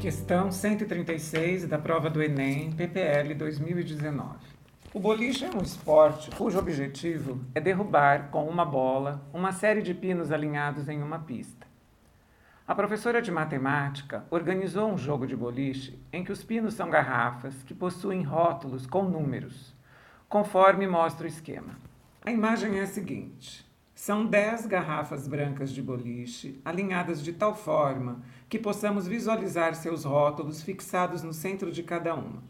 Questão 136 da prova do Enem, PPL 2019. O boliche é um esporte cujo objetivo é derrubar com uma bola uma série de pinos alinhados em uma pista. A professora de matemática organizou um jogo de boliche em que os pinos são garrafas que possuem rótulos com números, conforme mostra o esquema. A imagem é a seguinte: são 10 garrafas brancas de boliche, alinhadas de tal forma que possamos visualizar seus rótulos fixados no centro de cada uma.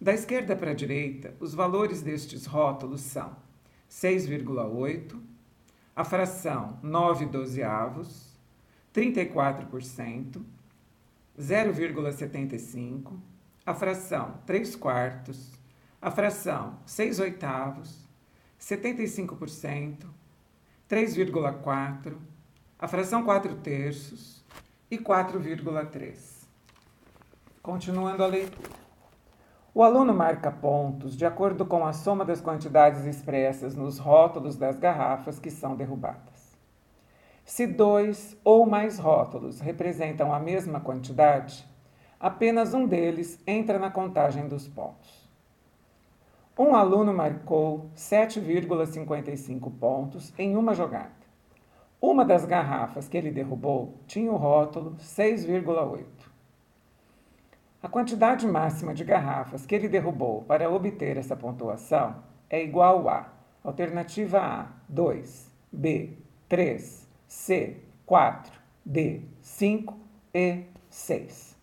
Da esquerda para a direita, os valores destes rótulos são 6,8, a fração 9 dozeavos, 34%, 0,75, a fração 3 quartos, a fração 6 oitavos, 75%, 3,4, a fração 4 terços e 4,3. Continuando a leitura. O aluno marca pontos de acordo com a soma das quantidades expressas nos rótulos das garrafas que são derrubadas. Se dois ou mais rótulos representam a mesma quantidade, apenas um deles entra na contagem dos pontos. Um aluno marcou 7,55 pontos em uma jogada. Uma das garrafas que ele derrubou tinha o rótulo 6,8. A quantidade máxima de garrafas que ele derrubou para obter essa pontuação é igual a alternativa A, 2, B, 3, C, 4, D, 5 e 6.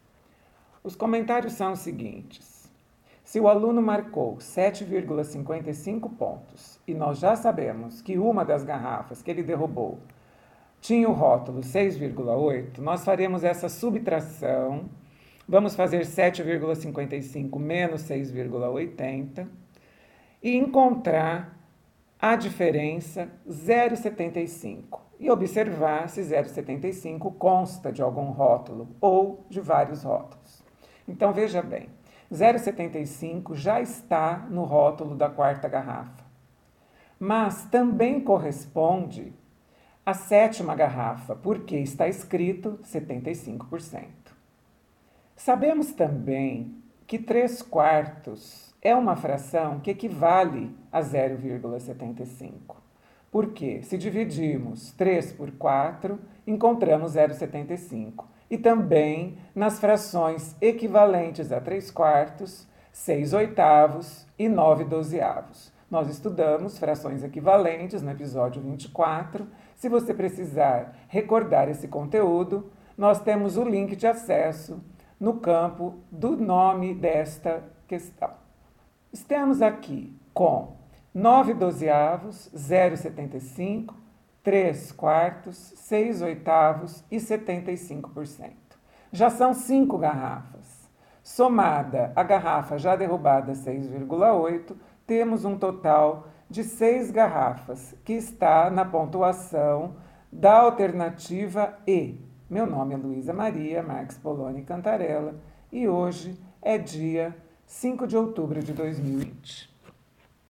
Os comentários são os seguintes. Se o aluno marcou 7,55 pontos e nós já sabemos que uma das garrafas que ele derrubou tinha o rótulo 6,8, nós faremos essa subtração. Vamos fazer 7,55 menos 6,80 e encontrar a diferença 0,75 e observar se 0,75 consta de algum rótulo ou de vários rótulos. Então veja bem, 0,75 já está no rótulo da quarta garrafa. Mas também corresponde à sétima garrafa, porque está escrito 75%. Sabemos também que 3 quartos é uma fração que equivale a 0,75. Porque se dividirmos 3 por 4, encontramos 0,75 e também nas frações equivalentes a 3 quartos, 6 oitavos e 9 dozeavos. Nós estudamos frações equivalentes no episódio 24. Se você precisar recordar esse conteúdo, nós temos o link de acesso no campo do nome desta questão. Estamos aqui com 9 dozeavos, 0,75, 3 quartos, 6 oitavos e 75%. Já são cinco garrafas. Somada a garrafa já derrubada 6,8, temos um total de seis garrafas, que está na pontuação da alternativa E. Meu nome é Luísa Maria Marques Poloni Cantarella e hoje é dia 5 de outubro de 2020.